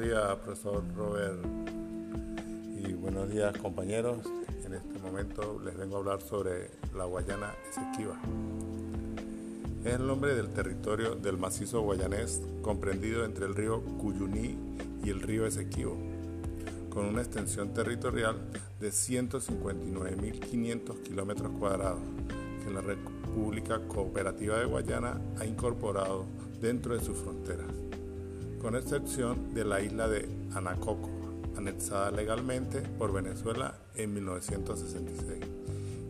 días, profesor Robert, y buenos días, compañeros. En este momento les vengo a hablar sobre la Guayana Esequiba. Es el nombre del territorio del macizo guayanés comprendido entre el río Cuyuní y el río Esequibo, con una extensión territorial de 159.500 kilómetros cuadrados que la República Cooperativa de Guayana ha incorporado dentro de sus fronteras con excepción de la isla de Anacoco, anexada legalmente por Venezuela en 1966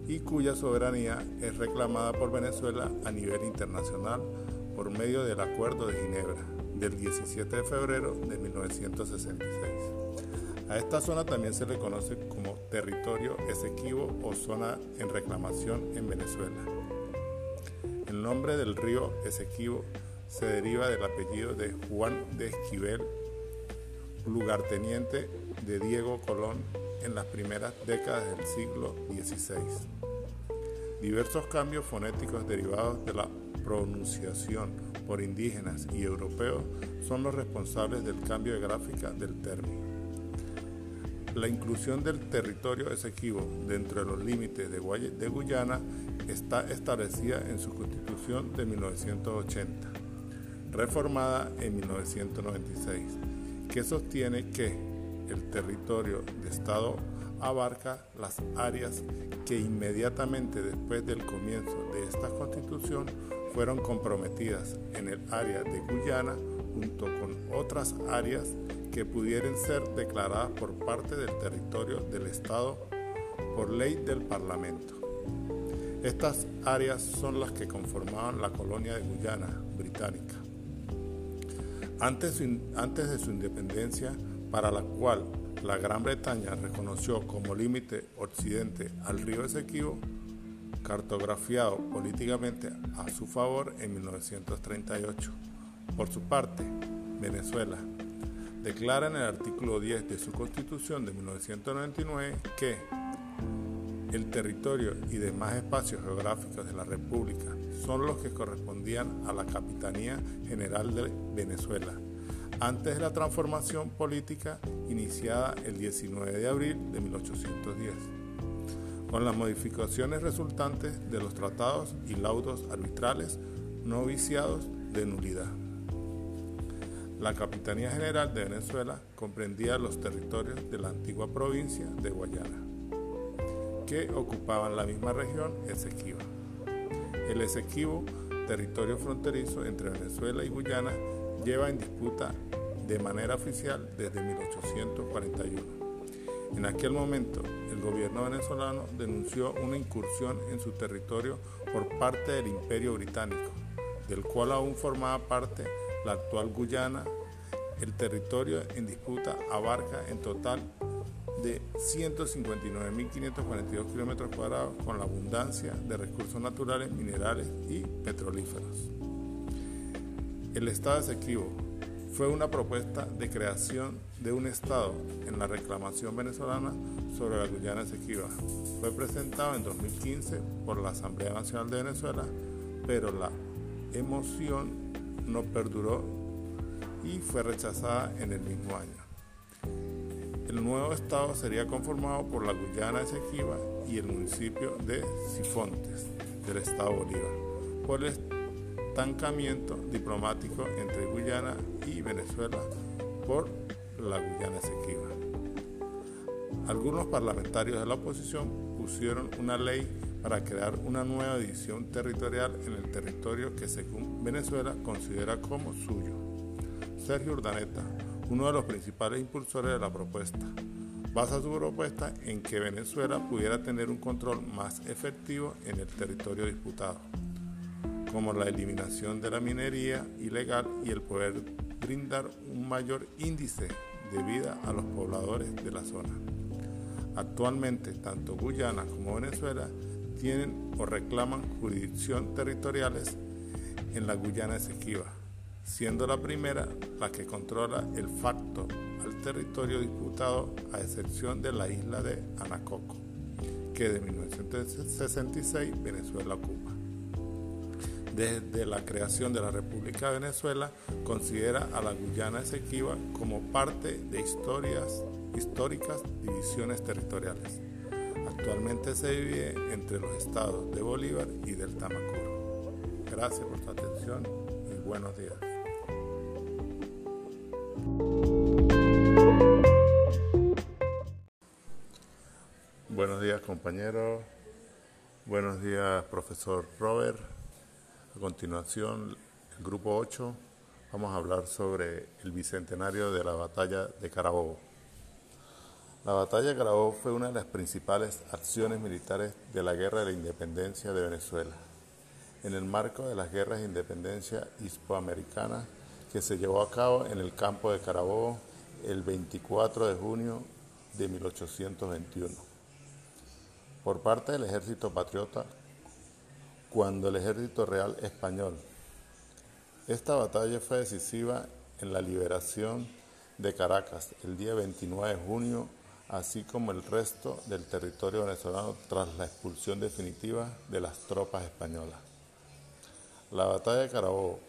y cuya soberanía es reclamada por Venezuela a nivel internacional por medio del Acuerdo de Ginebra del 17 de febrero de 1966. A esta zona también se le conoce como territorio esequivo o zona en reclamación en Venezuela. El nombre del río Esequibo se deriva del apellido de Juan de Esquivel, lugarteniente de Diego Colón en las primeras décadas del siglo XVI. Diversos cambios fonéticos derivados de la pronunciación por indígenas y europeos son los responsables del cambio de gráfica del término. La inclusión del territorio esequivo dentro de los límites de, de Guyana está establecida en su constitución de 1980 reformada en 1996, que sostiene que el territorio de Estado abarca las áreas que inmediatamente después del comienzo de esta constitución fueron comprometidas en el área de Guyana junto con otras áreas que pudieran ser declaradas por parte del territorio del Estado por ley del Parlamento. Estas áreas son las que conformaban la colonia de Guyana británica. Antes, de su independencia, para la cual la Gran Bretaña reconoció como límite occidente al río Esequibo, cartografiado políticamente a su favor en 1938. Por su parte, Venezuela declara en el artículo 10 de su constitución de 1999 que el territorio y demás espacios geográficos de la República son los que correspondían a la Capitanía General de Venezuela, antes de la transformación política iniciada el 19 de abril de 1810, con las modificaciones resultantes de los tratados y laudos arbitrales no viciados de nulidad. La Capitanía General de Venezuela comprendía los territorios de la antigua provincia de Guayana que ocupaban la misma región Esequiba. El Esequibo, territorio fronterizo entre Venezuela y Guyana, lleva en disputa de manera oficial desde 1841. En aquel momento, el gobierno venezolano denunció una incursión en su territorio por parte del Imperio Británico, del cual aún formaba parte la actual Guyana. El territorio en disputa abarca en total de 159.542 kilómetros cuadrados con la abundancia de recursos naturales, minerales y petrolíferos. El Estado Esequibo fue una propuesta de creación de un Estado en la reclamación venezolana sobre la Guyana Esequiba. Fue presentado en 2015 por la Asamblea Nacional de Venezuela, pero la emoción no perduró y fue rechazada en el mismo año. El nuevo estado sería conformado por la Guyana Esequiba y el municipio de Sifontes del estado Bolívar, por el estancamiento diplomático entre Guyana y Venezuela por la Guyana Esequiba. Algunos parlamentarios de la oposición pusieron una ley para crear una nueva división territorial en el territorio que según Venezuela considera como suyo. Sergio Urdaneta, uno de los principales impulsores de la propuesta. Basa su propuesta en que Venezuela pudiera tener un control más efectivo en el territorio disputado, como la eliminación de la minería ilegal y el poder brindar un mayor índice de vida a los pobladores de la zona. Actualmente, tanto Guyana como Venezuela tienen o reclaman jurisdicción territoriales en la Guyana Esequiba siendo la primera la que controla el facto al territorio disputado a excepción de la isla de Anacoco, que de 1966 Venezuela ocupa. desde la creación de la República de Venezuela, considera a la Guyana Esequiba como parte de historias, históricas divisiones territoriales. Actualmente se divide entre los estados de Bolívar y del Tamacuro. Gracias por su atención y buenos días. Días compañeros, buenos días profesor Robert. A continuación, el grupo 8, vamos a hablar sobre el bicentenario de la batalla de Carabobo. La batalla de Carabobo fue una de las principales acciones militares de la Guerra de la Independencia de Venezuela, en el marco de las guerras de independencia hispanoamericanas que se llevó a cabo en el campo de Carabobo el 24 de junio de 1821 por parte del ejército patriota cuando el ejército real español. Esta batalla fue decisiva en la liberación de Caracas el día 29 de junio, así como el resto del territorio venezolano tras la expulsión definitiva de las tropas españolas. La batalla de Carabobo,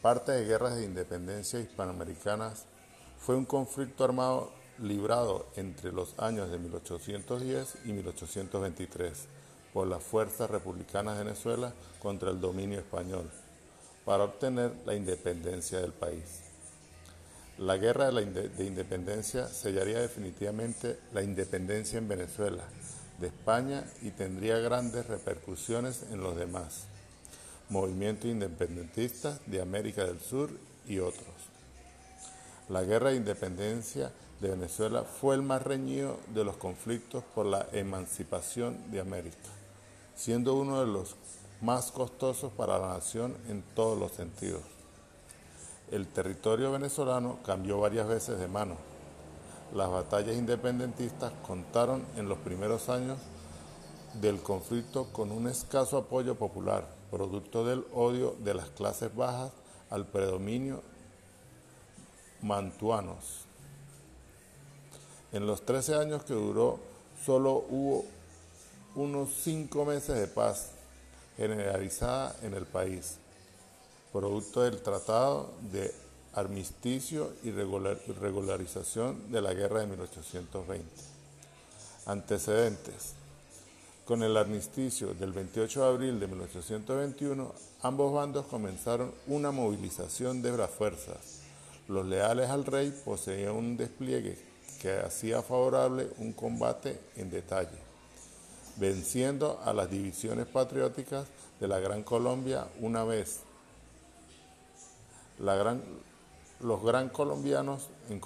parte de guerras de independencia hispanoamericanas, fue un conflicto armado librado entre los años de 1810 y 1823 por las fuerzas republicanas de Venezuela contra el dominio español para obtener la independencia del país. La guerra de, independencia sellaría definitivamente la independencia en Venezuela de España y tendría grandes repercusiones en los demás movimientos independentistas de América del Sur y otros. La guerra de independencia de Venezuela fue el más reñido de los conflictos por la emancipación de América, siendo uno de los más costosos para la nación en todos los sentidos. El territorio venezolano cambió varias veces de mano. Las batallas independentistas contaron en los primeros años del conflicto con un escaso apoyo popular, producto del odio de las clases bajas al predominio mantuanos. En los 13 años que duró, solo hubo unos 5 meses de paz generalizada en el país, producto del Tratado de Armisticio y Regularización de la Guerra de 1820. Antecedentes. Con el armisticio del 28 de abril de 1821, ambos bandos comenzaron una movilización de las fuerzas. Los leales al rey poseían un despliegue que hacía favorable un combate en detalle, venciendo a las divisiones patrióticas de la Gran Colombia una vez. los gran colombianos, en,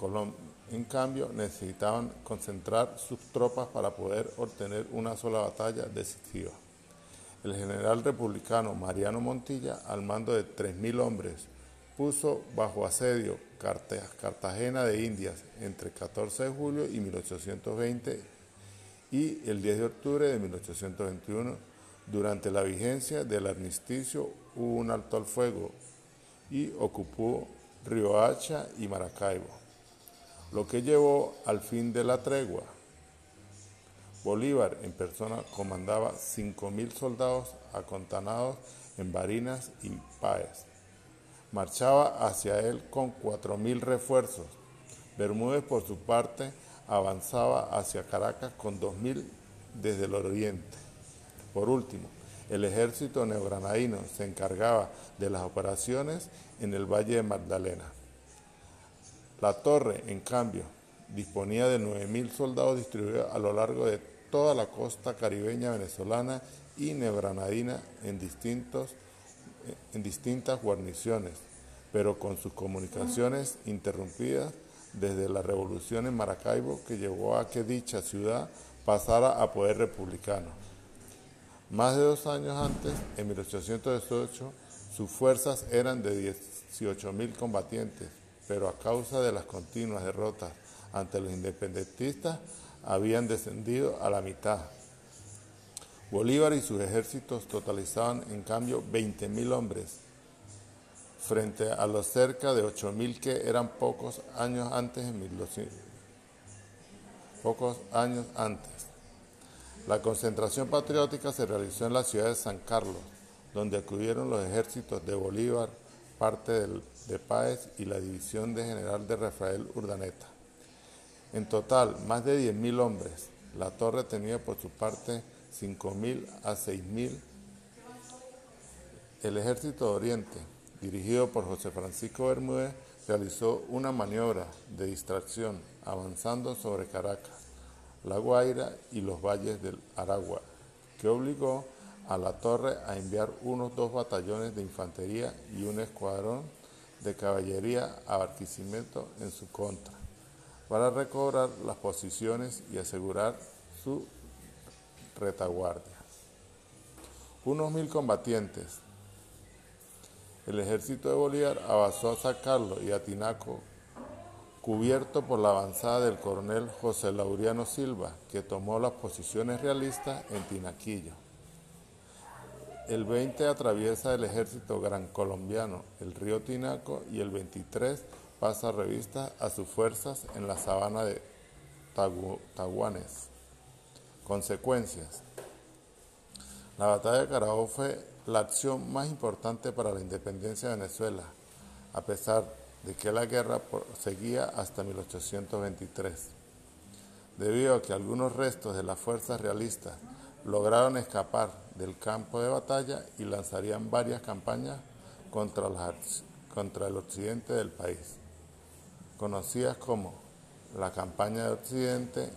en cambio, necesitaban concentrar sus tropas para poder obtener una sola batalla decisiva. El general republicano Mariano Montilla, al mando de 3.000 hombres, puso bajo asedio Cartagena de Indias entre 14 de julio y 1820 y el 10 de octubre de 1821. Durante la vigencia del armisticio hubo un alto al fuego y ocupó Riohacha y Maracaibo, lo que llevó al fin de la tregua. Bolívar en persona comandaba 5.000 soldados acontanados en Barinas y Páez marchaba hacia él con 4.000 refuerzos. Bermúdez, por su parte, avanzaba hacia Caracas con 2.000 desde el oriente. Por último, el ejército neogranadino se encargaba de las operaciones en el Valle de Magdalena. La torre, en cambio, disponía de 9.000 soldados distribuidos a lo largo de toda la costa caribeña venezolana y neogranadina en distintos en distintas guarniciones, pero con sus comunicaciones interrumpidas desde la revolución en Maracaibo que llevó a que dicha ciudad pasara a poder republicano. Más de dos años antes, en 1818, sus fuerzas eran de 18.000 combatientes, pero a causa de las continuas derrotas ante los independentistas, habían descendido a la mitad. Bolívar y sus ejércitos totalizaban en cambio 20.000 hombres, frente a los cerca de 8.000 que eran pocos años antes en 1200. Pocos años antes. La concentración patriótica se realizó en la ciudad de San Carlos, donde acudieron los ejércitos de Bolívar, parte de Páez y la división de general de Rafael Urdaneta. En total, más de 10.000 hombres. La torre tenía por su parte 5.000 a 6.000. El ejército de Oriente, dirigido por José Francisco Bermúdez, realizó una maniobra de distracción avanzando sobre Caracas, La Guaira y los valles del Aragua, que obligó a la torre a enviar unos dos batallones de infantería y un escuadrón de caballería a Barquisimeto en su contra, para recobrar las posiciones y asegurar su retaguardia. Unos mil combatientes. El ejército de Bolívar avanzó a sacarlo y a Tinaco, cubierto por la avanzada del coronel José Lauriano Silva, que tomó las posiciones realistas en Tinaquillo. El 20 atraviesa el ejército gran colombiano el río Tinaco y el 23 pasa revista a sus fuerzas en la sabana de Taguanes. Consecuencias. La batalla de Carabobo fue la acción más importante para la independencia de Venezuela, a pesar de que la guerra seguía hasta 1823. Debido a que algunos restos de las fuerzas realistas lograron escapar del campo de batalla y lanzarían varias campañas contra, contra el occidente del país, conocidas como la campaña de occidente,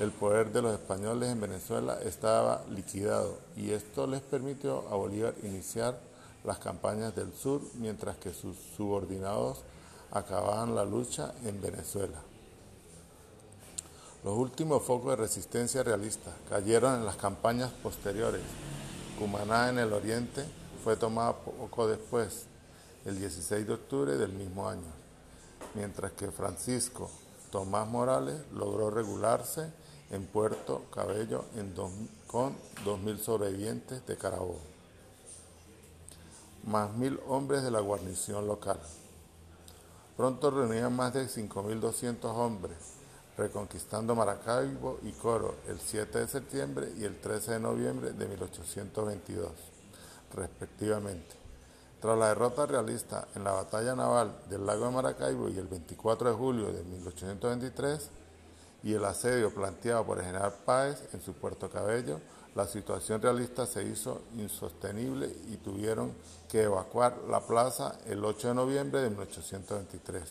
el poder de los españoles en Venezuela estaba liquidado y esto les permitió a Bolívar iniciar las campañas del sur mientras que sus subordinados acababan la lucha en Venezuela. Los últimos focos de resistencia realista cayeron en las campañas posteriores. Cumaná en el oriente fue tomada poco después, el 16 de octubre del mismo año, mientras que Francisco Tomás Morales logró regularse en Puerto Cabello con 2.000 sobrevivientes de Carabobo, más mil hombres de la guarnición local. Pronto reunían más de 5.200 hombres, reconquistando Maracaibo y Coro el 7 de septiembre y el 13 de noviembre de 1822, respectivamente. Tras la derrota realista en la batalla naval del lago de Maracaibo y el 24 de julio de 1823 y el asedio planteado por el general Páez en su Puerto Cabello, la situación realista se hizo insostenible y tuvieron que evacuar la plaza el 8 de noviembre de 1823.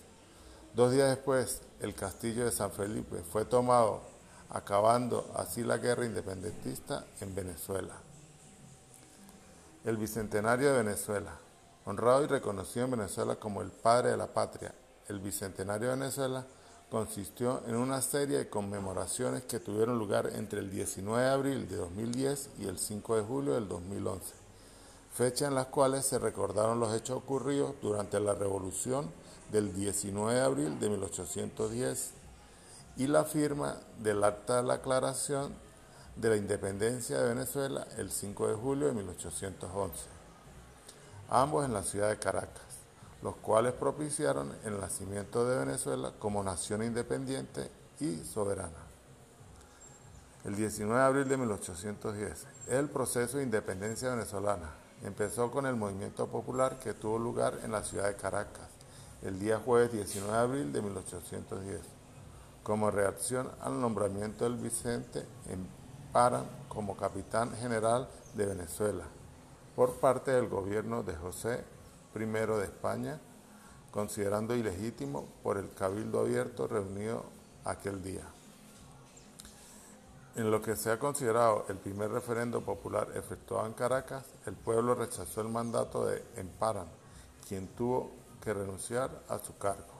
Dos días después, el castillo de San Felipe fue tomado, acabando así la guerra independentista en Venezuela. El Bicentenario de Venezuela. Honrado y reconocido en Venezuela como el padre de la patria, el Bicentenario de Venezuela consistió en una serie de conmemoraciones que tuvieron lugar entre el 19 de abril de 2010 y el 5 de julio del 2011, fecha en las cuales se recordaron los hechos ocurridos durante la revolución del 19 de abril de 1810 y la firma del Acta de la Aclaración de la Independencia de Venezuela el 5 de julio de 1811, ambos en la ciudad de Caracas los cuales propiciaron el nacimiento de Venezuela como nación independiente y soberana. El 19 de abril de 1810, el proceso de independencia venezolana empezó con el movimiento popular que tuvo lugar en la ciudad de Caracas el día jueves 19 de abril de 1810, como reacción al nombramiento del Vicente en Paran como capitán general de Venezuela por parte del gobierno de José primero de España, considerando ilegítimo por el cabildo abierto reunido aquel día. En lo que se ha considerado el primer referendo popular efectuado en Caracas, el pueblo rechazó el mandato de Emparan, quien tuvo que renunciar a su cargo.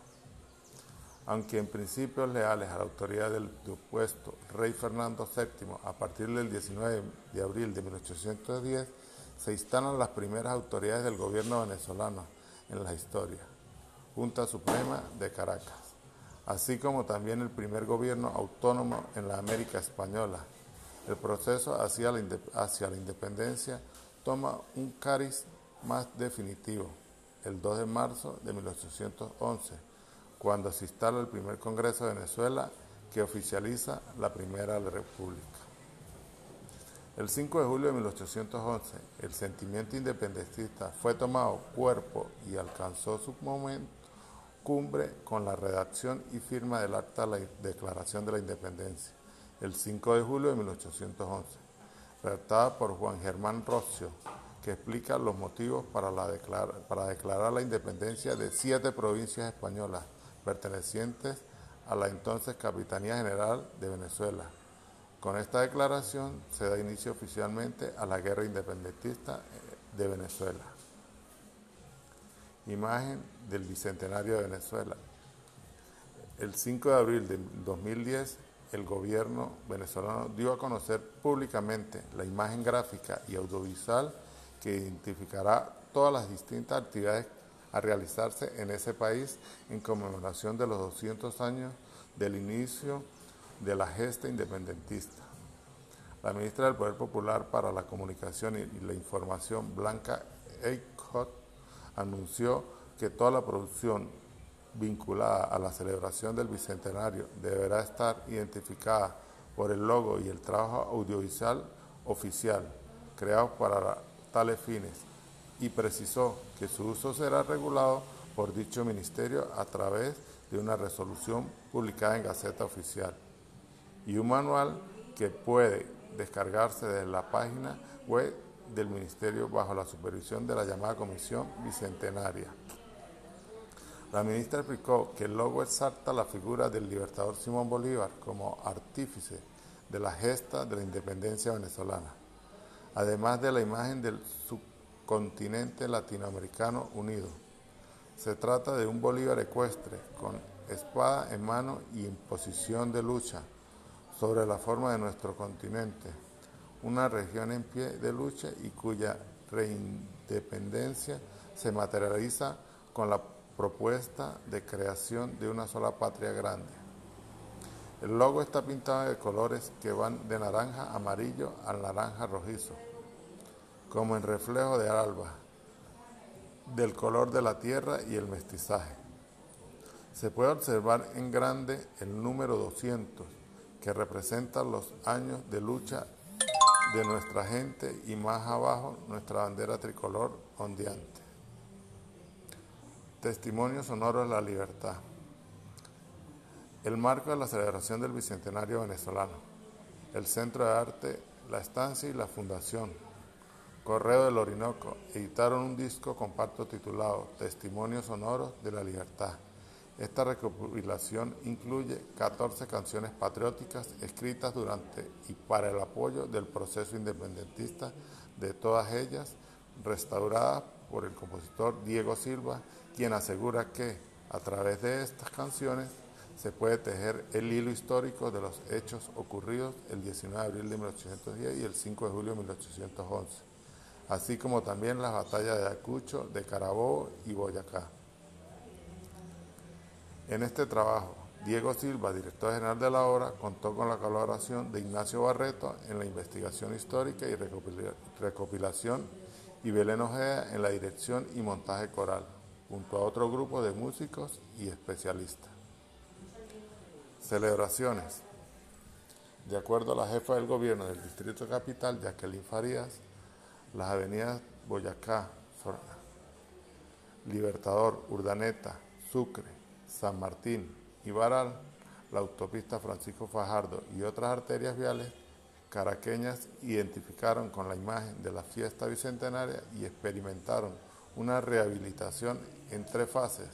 Aunque en principios leales a la autoridad del opuesto rey Fernando VII, a partir del 19 de abril de 1810, se instalan las primeras autoridades del gobierno venezolano en la historia, Junta Suprema de Caracas, así como también el primer gobierno autónomo en la América Española. El proceso hacia la, independencia toma un cariz más definitivo el 2 de marzo de 1811, cuando se instala el primer Congreso de Venezuela que oficializa la Primera República. El 5 de julio de 1811, el sentimiento independentista fue tomado cuerpo y alcanzó su momento cumbre con la redacción y firma del Acta de la Declaración de la Independencia, el 5 de julio de 1811, redactada por Juan Germán Rocio, que explica los motivos para, para declarar la independencia de siete provincias españolas pertenecientes a la entonces Capitanía General de Venezuela, con esta declaración se da inicio oficialmente a la guerra independentista eh, de Venezuela. Imagen del Bicentenario de Venezuela. El 5 de abril de 2010, el gobierno venezolano dio a conocer públicamente la imagen gráfica y audiovisual que identificará todas las distintas actividades a realizarse en ese país en conmemoración de los 200 años del inicio de la gesta independentista. La ministra del Poder Popular para la Comunicación y la Información, Blanca Eichhot, anunció que toda la producción vinculada a la celebración del Bicentenario deberá estar identificada por el logo y el trabajo audiovisual oficial creado para tales fines y precisó que su uso será regulado por dicho ministerio a través de una resolución publicada en Gaceta Oficial y un manual que puede descargarse desde la página web del Ministerio bajo la supervisión de la llamada Comisión Bicentenaria. La ministra explicó que el logo exalta la figura del libertador Simón Bolívar como artífice de la gesta de la independencia venezolana, además de la imagen del subcontinente latinoamericano unido. Se trata de un Bolívar ecuestre con espada en mano y en posición de lucha sobre la forma de nuestro continente, una región en pie de lucha y cuya reindependencia se materializa con la propuesta de creación de una sola patria grande. El logo está pintado de colores que van de naranja amarillo al naranja rojizo, como en reflejo de alba, del color de la tierra y el mestizaje. Se puede observar en grande el número 200, que representa los años de lucha de nuestra gente y más abajo nuestra bandera tricolor ondeante. Testimonio sonoro de la libertad. El marco de la celebración del Bicentenario venezolano. El Centro de Arte, la Estancia y la Fundación. Correo del Orinoco editaron un disco compacto titulado Testimonios sonoros de la libertad esta recopilación incluye 14 canciones patrióticas escritas durante y para el apoyo del proceso independentista, de todas ellas restauradas por el compositor Diego Silva, quien asegura que a través de estas canciones se puede tejer el hilo histórico de los hechos ocurridos el 19 de abril de 1810 y el 5 de julio de 1811, así como también las batallas de Acucho, de Carabobo y Boyacá. En este trabajo, Diego Silva, director general de la obra, contó con la colaboración de Ignacio Barreto en la investigación histórica y recopilación y Belén Ojeda en la dirección y montaje coral, junto a otro grupo de músicos y especialistas. Celebraciones. De acuerdo a la jefa del gobierno del Distrito Capital, Jacqueline Farías, las avenidas Boyacá, Libertador, Urdaneta, Sucre, San Martín y Baral, la autopista Francisco Fajardo y otras arterias viales caraqueñas identificaron con la imagen de la fiesta bicentenaria y experimentaron una rehabilitación en tres fases.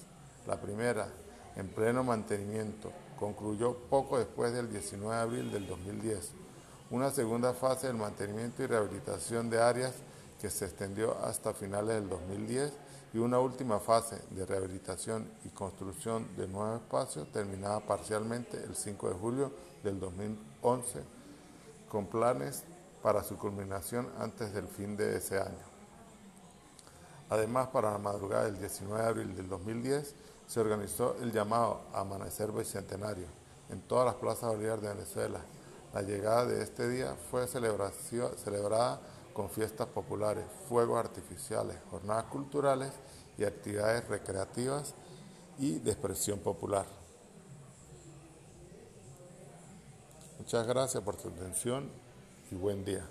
La primera, en pleno mantenimiento, concluyó poco después del 19 de abril del 2010. Una segunda fase del mantenimiento y rehabilitación de áreas que se extendió hasta finales del 2010 y una última fase de rehabilitación y construcción de nuevos espacios terminada parcialmente el 5 de julio del 2011 con planes para su culminación antes del fin de ese año. Además, para la madrugada del 19 de abril del 2010 se organizó el llamado Amanecer Bicentenario en todas las plazas Bolívar de Venezuela. La llegada de este día fue celebrada con fiestas populares, fuegos artificiales, jornadas culturales y actividades recreativas y de expresión popular. Muchas gracias por su atención y buen día.